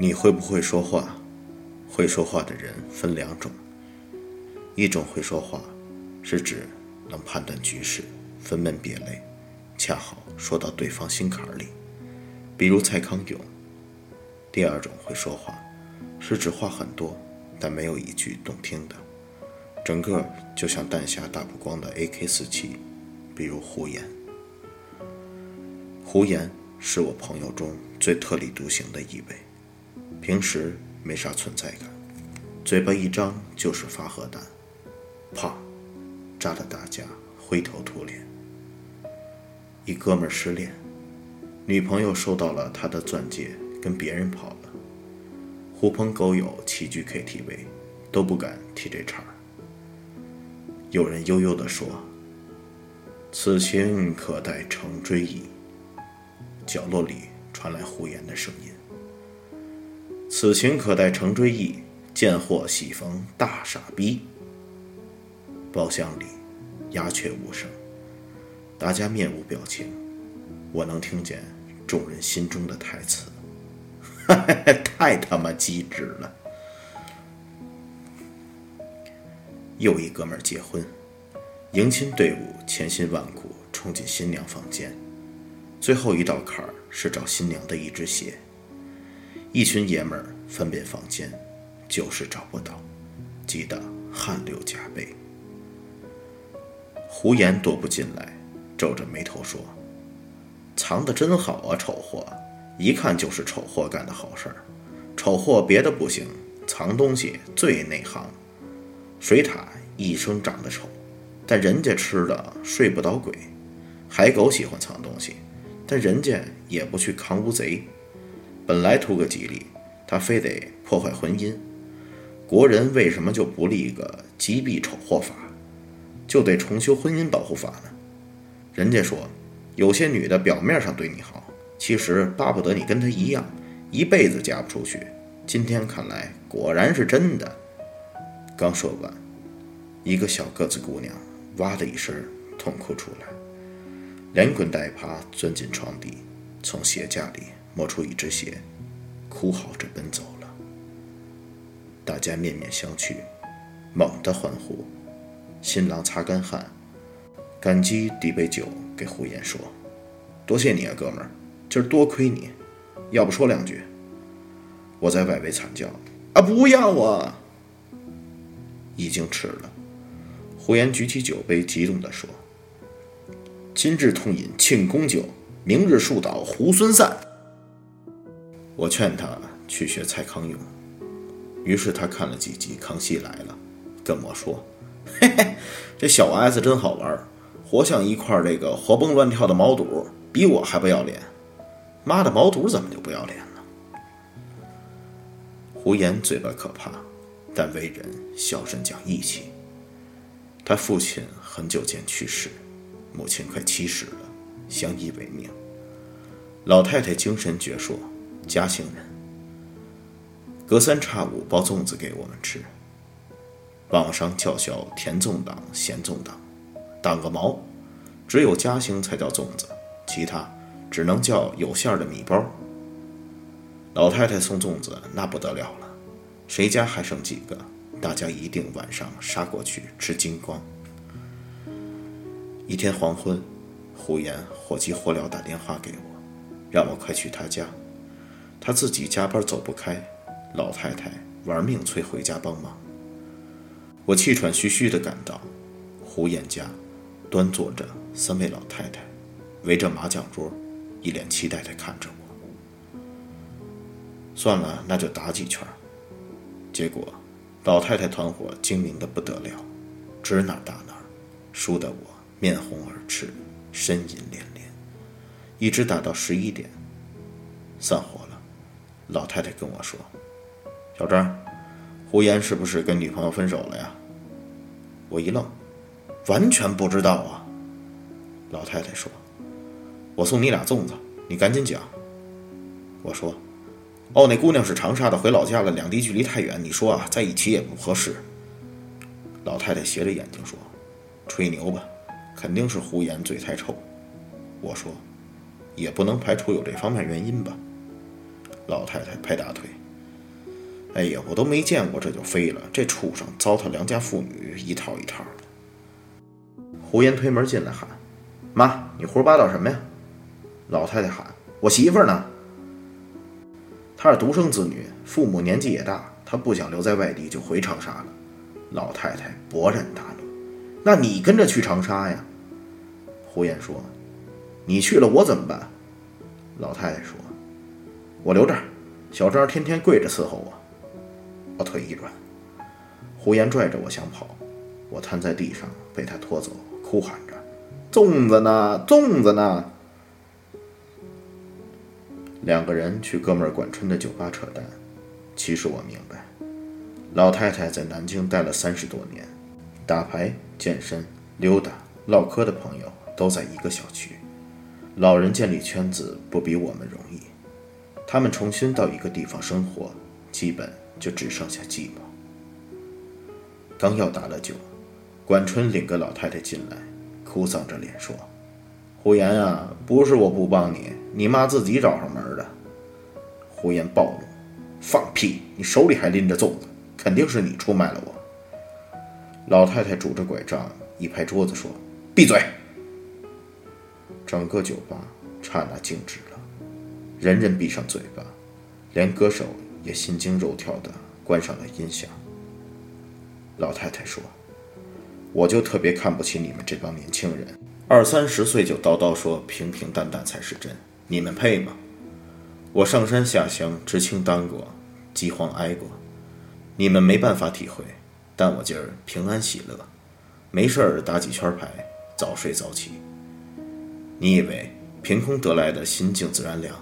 你会不会说话？会说话的人分两种，一种会说话，是指能判断局势，分门别类，恰好说到对方心坎里，比如蔡康永。第二种会说话，是指话很多，但没有一句动听的，整个就像弹匣打不光的 AK-47，比如胡言。胡言是我朋友中最特立独行的一位。平时没啥存在感，嘴巴一张就是发核弹，啪，炸得大家灰头土脸。一哥们失恋，女朋友收到了他的钻戒，跟别人跑了。狐朋狗友齐聚 KTV，都不敢提这茬儿。有人悠悠地说：“此情可待成追忆。”角落里传来胡言的声音。此情可待成追忆，见货喜逢大傻逼。包厢里鸦雀无声，大家面无表情，我能听见众人心中的台词，太他妈机智了。又一哥们儿结婚，迎亲队伍千辛万苦冲进新娘房间，最后一道坎儿是找新娘的一只鞋。一群爷们儿翻遍房间，就是找不到，急得汗流浃背。胡言踱步进来，皱着眉头说：“藏得真好啊，丑货！一看就是丑货干的好事儿。丑货别的不行，藏东西最内行。水獭一生长得丑，但人家吃了睡不倒鬼。海狗喜欢藏东西，但人家也不去扛乌贼。”本来图个吉利，他非得破坏婚姻。国人为什么就不立个击毙丑祸法，就得重修婚姻保护法呢？人家说，有些女的表面上对你好，其实巴不得你跟她一样，一辈子嫁不出去。今天看来，果然是真的。刚说完，一个小个子姑娘哇的一声痛哭出来，连滚带爬钻进床底，从鞋架里。摸出一只鞋，哭嚎着奔走了。大家面面相觑，猛地欢呼。新郎擦干汗，感激递杯酒给胡言说：“多谢你啊，哥们儿，今儿多亏你，要不说两句。”我在外围惨叫：“啊，不要啊！”已经迟了。胡言举起酒杯，激动地说：“今日痛饮庆功酒，明日树倒猢狲散。”我劝他去学蔡康永，于是他看了几集《康熙来了》，跟我说：“嘿嘿，这小 S 真好玩，活像一块这个活蹦乱跳的毛肚，比我还不要脸。妈的，毛肚怎么就不要脸呢？”胡言嘴巴可怕，但为人孝顺讲义气。他父亲很久前去世，母亲快七十了，相依为命。老太太精神矍铄。嘉兴人，隔三差五包粽子给我们吃。网上叫嚣甜粽党、咸粽党，党个毛！只有嘉兴才叫粽子，其他只能叫有馅的米包。老太太送粽子那不得了了，谁家还剩几个，大家一定晚上杀过去吃精光。一天黄昏，胡言火急火燎打电话给我，让我快去他家。他自己加班走不开，老太太玩命催回家帮忙。我气喘吁吁地赶到，胡言家，端坐着三位老太太，围着麻将桌，一脸期待地看着我。算了，那就打几圈。结果，老太太团伙精明的不得了，指哪打哪，输得我面红耳赤，呻吟连连，一直打到十一点，散伙了。老太太跟我说：“小张，胡言是不是跟女朋友分手了呀？”我一愣，完全不知道啊。老太太说：“我送你俩粽子，你赶紧讲。”我说：“哦，那姑娘是长沙的，回老家了，两地距离太远，你说啊，在一起也不合适。”老太太斜着眼睛说：“吹牛吧，肯定是胡言嘴太臭。”我说：“也不能排除有这方面原因吧。”老太太拍大腿，哎呀，我都没见过这就飞了，这畜生糟蹋良家妇女一套一套的。胡言推门进来喊：“妈，你胡说八道什么呀？”老太太喊：“我媳妇呢？”她是独生子女，父母年纪也大，她不想留在外地，就回长沙了。老太太勃然大怒：“那你跟着去长沙呀？”胡言说：“你去了，我怎么办？”老太太说：“我留这儿，小张天天跪着伺候我。”我腿一软，胡言拽着我想跑，我瘫在地上，被他拖走，哭喊着：“粽子呢？粽子呢？”两个人去哥们儿管春的酒吧扯淡。其实我明白，老太太在南京待了三十多年，打牌、健身、溜达、唠嗑的朋友都在一个小区。老人建立圈子不比我们容易，他们重新到一个地方生活，基本就只剩下寂寞。刚要打了酒，管春领个老太太进来，哭丧着脸说：“胡言啊，不是我不帮你，你妈自己找上门的。”胡言暴怒：“放屁！你手里还拎着粽子，肯定是你出卖了我。”老太太拄着拐杖一拍桌子说：“闭嘴！”整个酒吧刹那静止，人人闭上嘴巴，连歌手也心惊肉跳地关上了音响。老太太说：“我就特别看不起你们这帮年轻人，二三十岁就叨叨说平平淡淡才是真，你们配吗？我上山下乡，知青当过，饥荒挨过，你们没办法体会，但我今儿平安喜乐，没事儿打几圈牌，早睡早起。”你以为凭空得来的心静自然凉？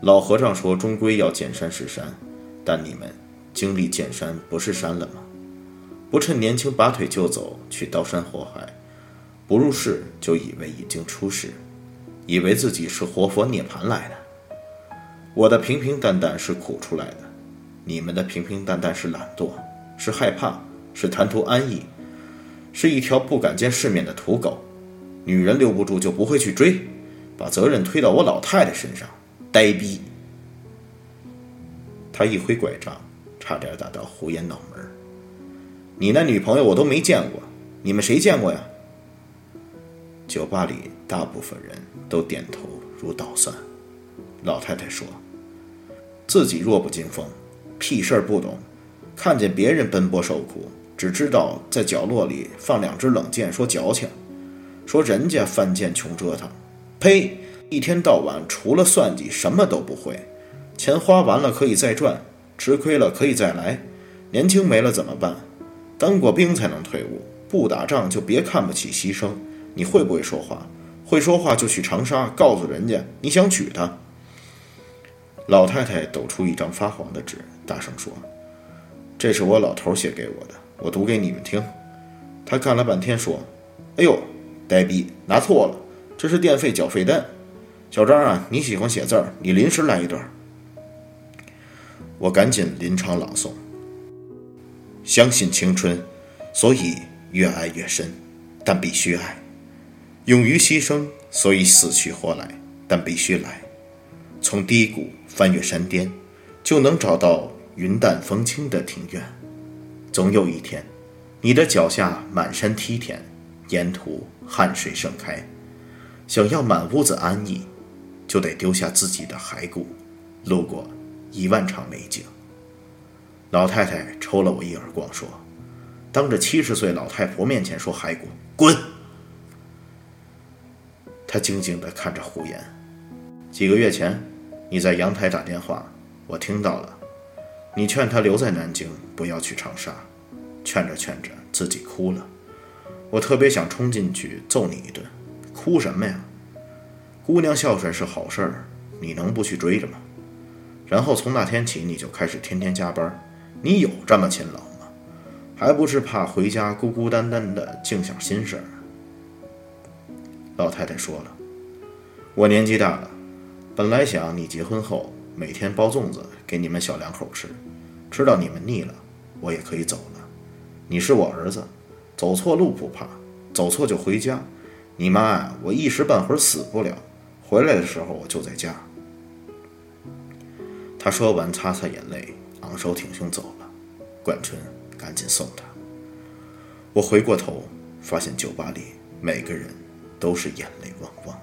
老和尚说，终归要见山是山，但你们经历见山不是山了吗？不趁年轻拔腿就走，去刀山火海，不入世就以为已经出世，以为自己是活佛涅槃来的。我的平平淡淡是苦出来的，你们的平平淡淡是懒惰，是害怕，是贪图安逸，是一条不敢见世面的土狗。女人留不住就不会去追，把责任推到我老太太身上，呆逼！他一挥拐杖，差点打到胡言脑门你那女朋友我都没见过，你们谁见过呀？酒吧里大部分人都点头如捣蒜。老太太说：“自己弱不禁风，屁事儿不懂，看见别人奔波受苦，只知道在角落里放两支冷箭，说矫情。”说人家犯贱穷折腾，呸！一天到晚除了算计什么都不会，钱花完了可以再赚，吃亏了可以再来，年轻没了怎么办？当过兵才能退伍，不打仗就别看不起牺牲。你会不会说话？会说话就去长沙告诉人家你想娶她。老太太抖出一张发黄的纸，大声说：“这是我老头写给我的，我读给你们听。”他看了半天说：“哎呦！”呆逼，拿错了，这是电费缴费单。小张啊，你喜欢写字儿，你临时来一段。我赶紧临场朗诵。相信青春，所以越爱越深，但必须爱；勇于牺牲，所以死去活来，但必须来。从低谷翻越山巅，就能找到云淡风轻的庭院。总有一天，你的脚下满山梯田。沿途汗水盛开，想要满屋子安逸，就得丢下自己的骸骨，路过一万场美景。老太太抽了我一耳光，说：“当着七十岁老太婆面前说骸骨，滚！”她静静地看着胡言。几个月前，你在阳台打电话，我听到了。你劝他留在南京，不要去长沙，劝着劝着自己哭了。我特别想冲进去揍你一顿，哭什么呀？姑娘孝顺是好事儿，你能不去追着吗？然后从那天起，你就开始天天加班，你有这么勤劳吗？还不是怕回家孤孤单单的净想心事儿？老太太说了，我年纪大了，本来想你结婚后每天包粽子给你们小两口吃，吃到你们腻了，我也可以走了。你是我儿子。走错路不怕，走错就回家。你妈呀，我一时半会儿死不了，回来的时候我就在家。他说完，擦擦眼泪，昂首挺胸走了。冠春赶紧送他。我回过头，发现酒吧里每个人都是眼泪汪汪。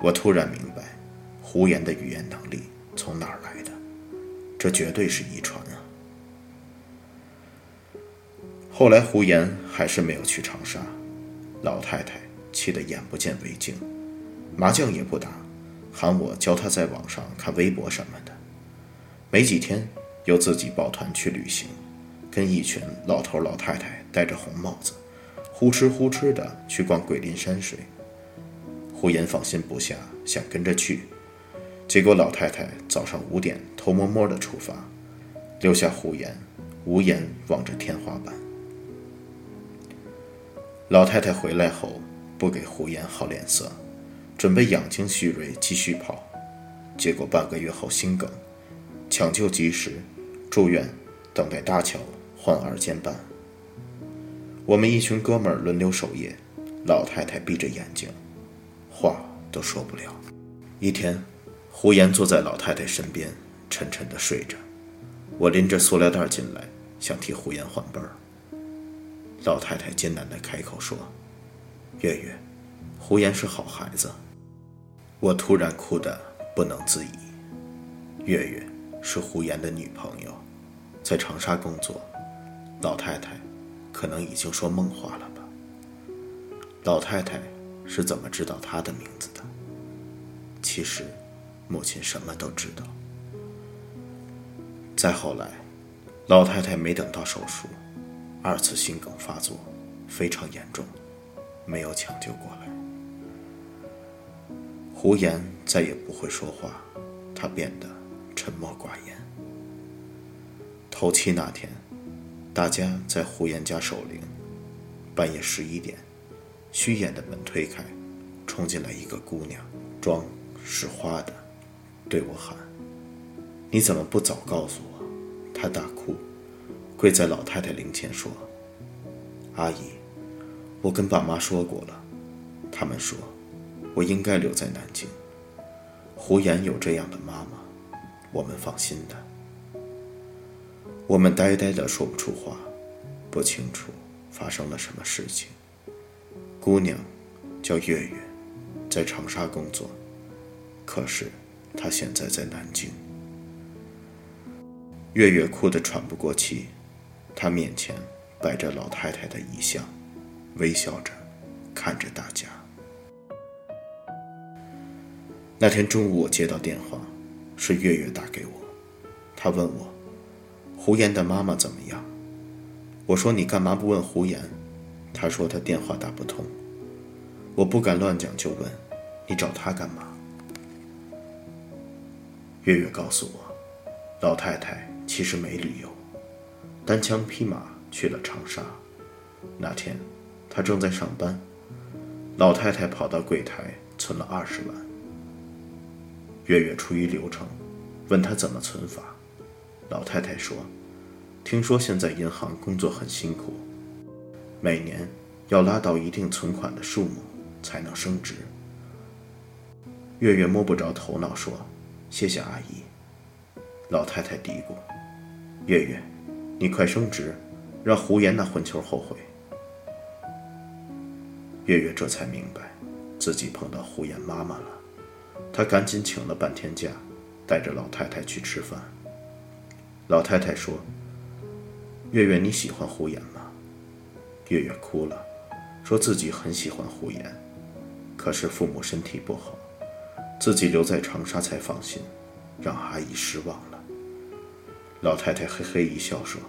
我突然明白，胡言的语言能力从哪儿来的？这绝对是遗传啊！后来胡言还是没有去长沙，老太太气得眼不见为净，麻将也不打，喊我教他在网上看微博什么的。没几天，又自己抱团去旅行，跟一群老头老太太戴着红帽子，呼哧呼哧的去逛桂林山水。胡言放心不下，想跟着去。结果老太太早上五点偷摸摸的出发，留下胡言无言望着天花板。老太太回来后不给胡言好脸色，准备养精蓄锐继续跑。结果半个月后心梗，抢救及时，住院等待搭桥换二尖瓣。我们一群哥们儿轮流守夜，老太太闭着眼睛，话都说不了。一天。胡言坐在老太太身边，沉沉的睡着。我拎着塑料袋进来，想替胡言换被儿。老太太艰难的开口说：“月月，胡言是好孩子。”我突然哭得不能自已。月月是胡言的女朋友，在长沙工作。老太太可能已经说梦话了吧？老太太是怎么知道他的名字的？其实。母亲什么都知道。再后来，老太太没等到手术，二次心梗发作，非常严重，没有抢救过来。胡言再也不会说话，他变得沉默寡言。头七那天，大家在胡言家守灵，半夜十一点，虚掩的门推开，冲进来一个姑娘，妆是花的。对我喊：“你怎么不早告诉我？”她大哭，跪在老太太灵前说：“阿姨，我跟爸妈说过了，他们说我应该留在南京。胡言有这样的妈妈，我们放心的。”我们呆呆的说不出话，不清楚发生了什么事情。姑娘叫月月，在长沙工作，可是。她现在在南京。月月哭得喘不过气，她面前摆着老太太的遗像，微笑着看着大家。那天中午，我接到电话，是月月打给我，他问我胡言的妈妈怎么样。我说你干嘛不问胡言？他说他电话打不通。我不敢乱讲，就问你找他干嘛？月月告诉我，老太太其实没旅游，单枪匹马去了长沙。那天，她正在上班，老太太跑到柜台存了二十万。月月出于流程，问她怎么存法。老太太说：“听说现在银行工作很辛苦，每年要拉到一定存款的数目才能升值。”月月摸不着头脑说。谢谢阿姨。老太太嘀咕：“月月，你快升职，让胡言那混球后悔。”月月这才明白，自己碰到胡言妈妈了。她赶紧请了半天假，带着老太太去吃饭。老太太说：“月月，你喜欢胡言吗？”月月哭了，说自己很喜欢胡言，可是父母身体不好。自己留在长沙才放心，让阿姨失望了。老太太嘿嘿一笑说：“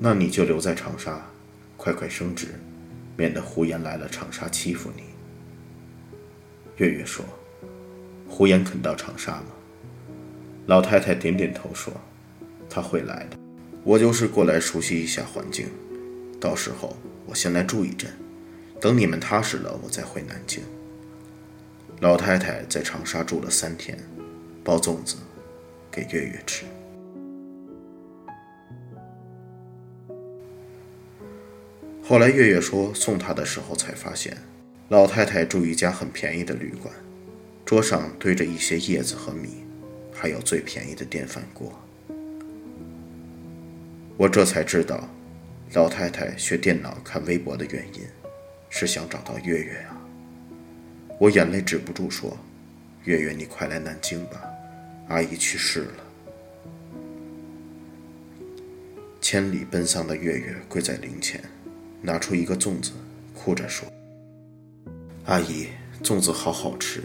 那你就留在长沙，快快升职，免得胡言来了长沙欺负你。”月月说：“胡言肯到长沙吗？”老太太点点头说：“他会来的，我就是过来熟悉一下环境，到时候我先来住一阵，等你们踏实了，我再回南京。”老太太在长沙住了三天，包粽子给月月吃。后来月月说送她的时候才发现，老太太住一家很便宜的旅馆，桌上堆着一些叶子和米，还有最便宜的电饭锅。我这才知道，老太太学电脑看微博的原因，是想找到月月啊。我眼泪止不住，说：“月月，你快来南京吧，阿姨去世了。”千里奔丧的月月跪在灵前，拿出一个粽子，哭着说：“阿姨，粽子好好吃，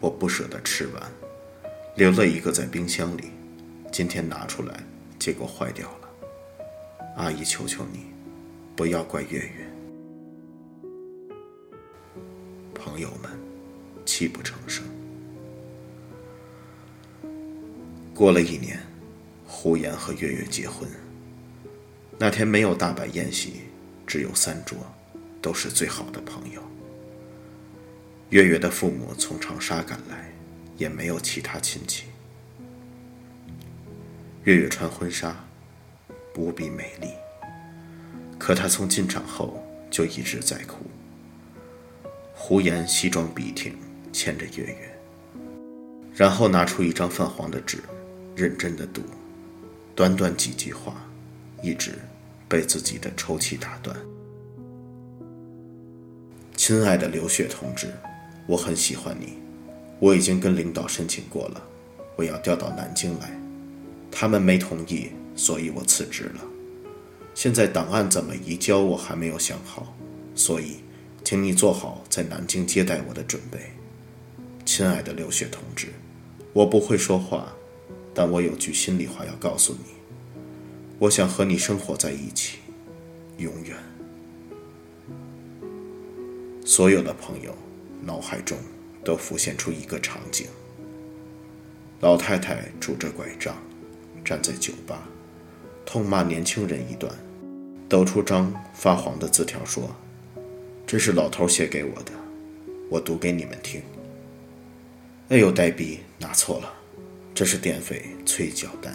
我不舍得吃完，留了一个在冰箱里，今天拿出来，结果坏掉了。”阿姨，求求你，不要怪月月。朋友们，泣不成声。过了一年，胡言和月月结婚。那天没有大摆宴席，只有三桌，都是最好的朋友。月月的父母从长沙赶来，也没有其他亲戚。月月穿婚纱。无比美丽，可她从进场后就一直在哭。胡言西装笔挺，牵着月月，然后拿出一张泛黄的纸，认真的读，短短几句话，一直被自己的抽泣打断。亲爱的刘雪同志，我很喜欢你，我已经跟领导申请过了，我要调到南京来，他们没同意。所以我辞职了。现在档案怎么移交，我还没有想好，所以，请你做好在南京接待我的准备，亲爱的刘雪同志。我不会说话，但我有句心里话要告诉你。我想和你生活在一起，永远。所有的朋友脑海中都浮现出一个场景：老太太拄着拐杖，站在酒吧。痛骂年轻人一段，抖出张发黄的字条说：“这是老头写给我的，我读给你们听。”哎呦，呆逼，拿错了，这是电费催缴单。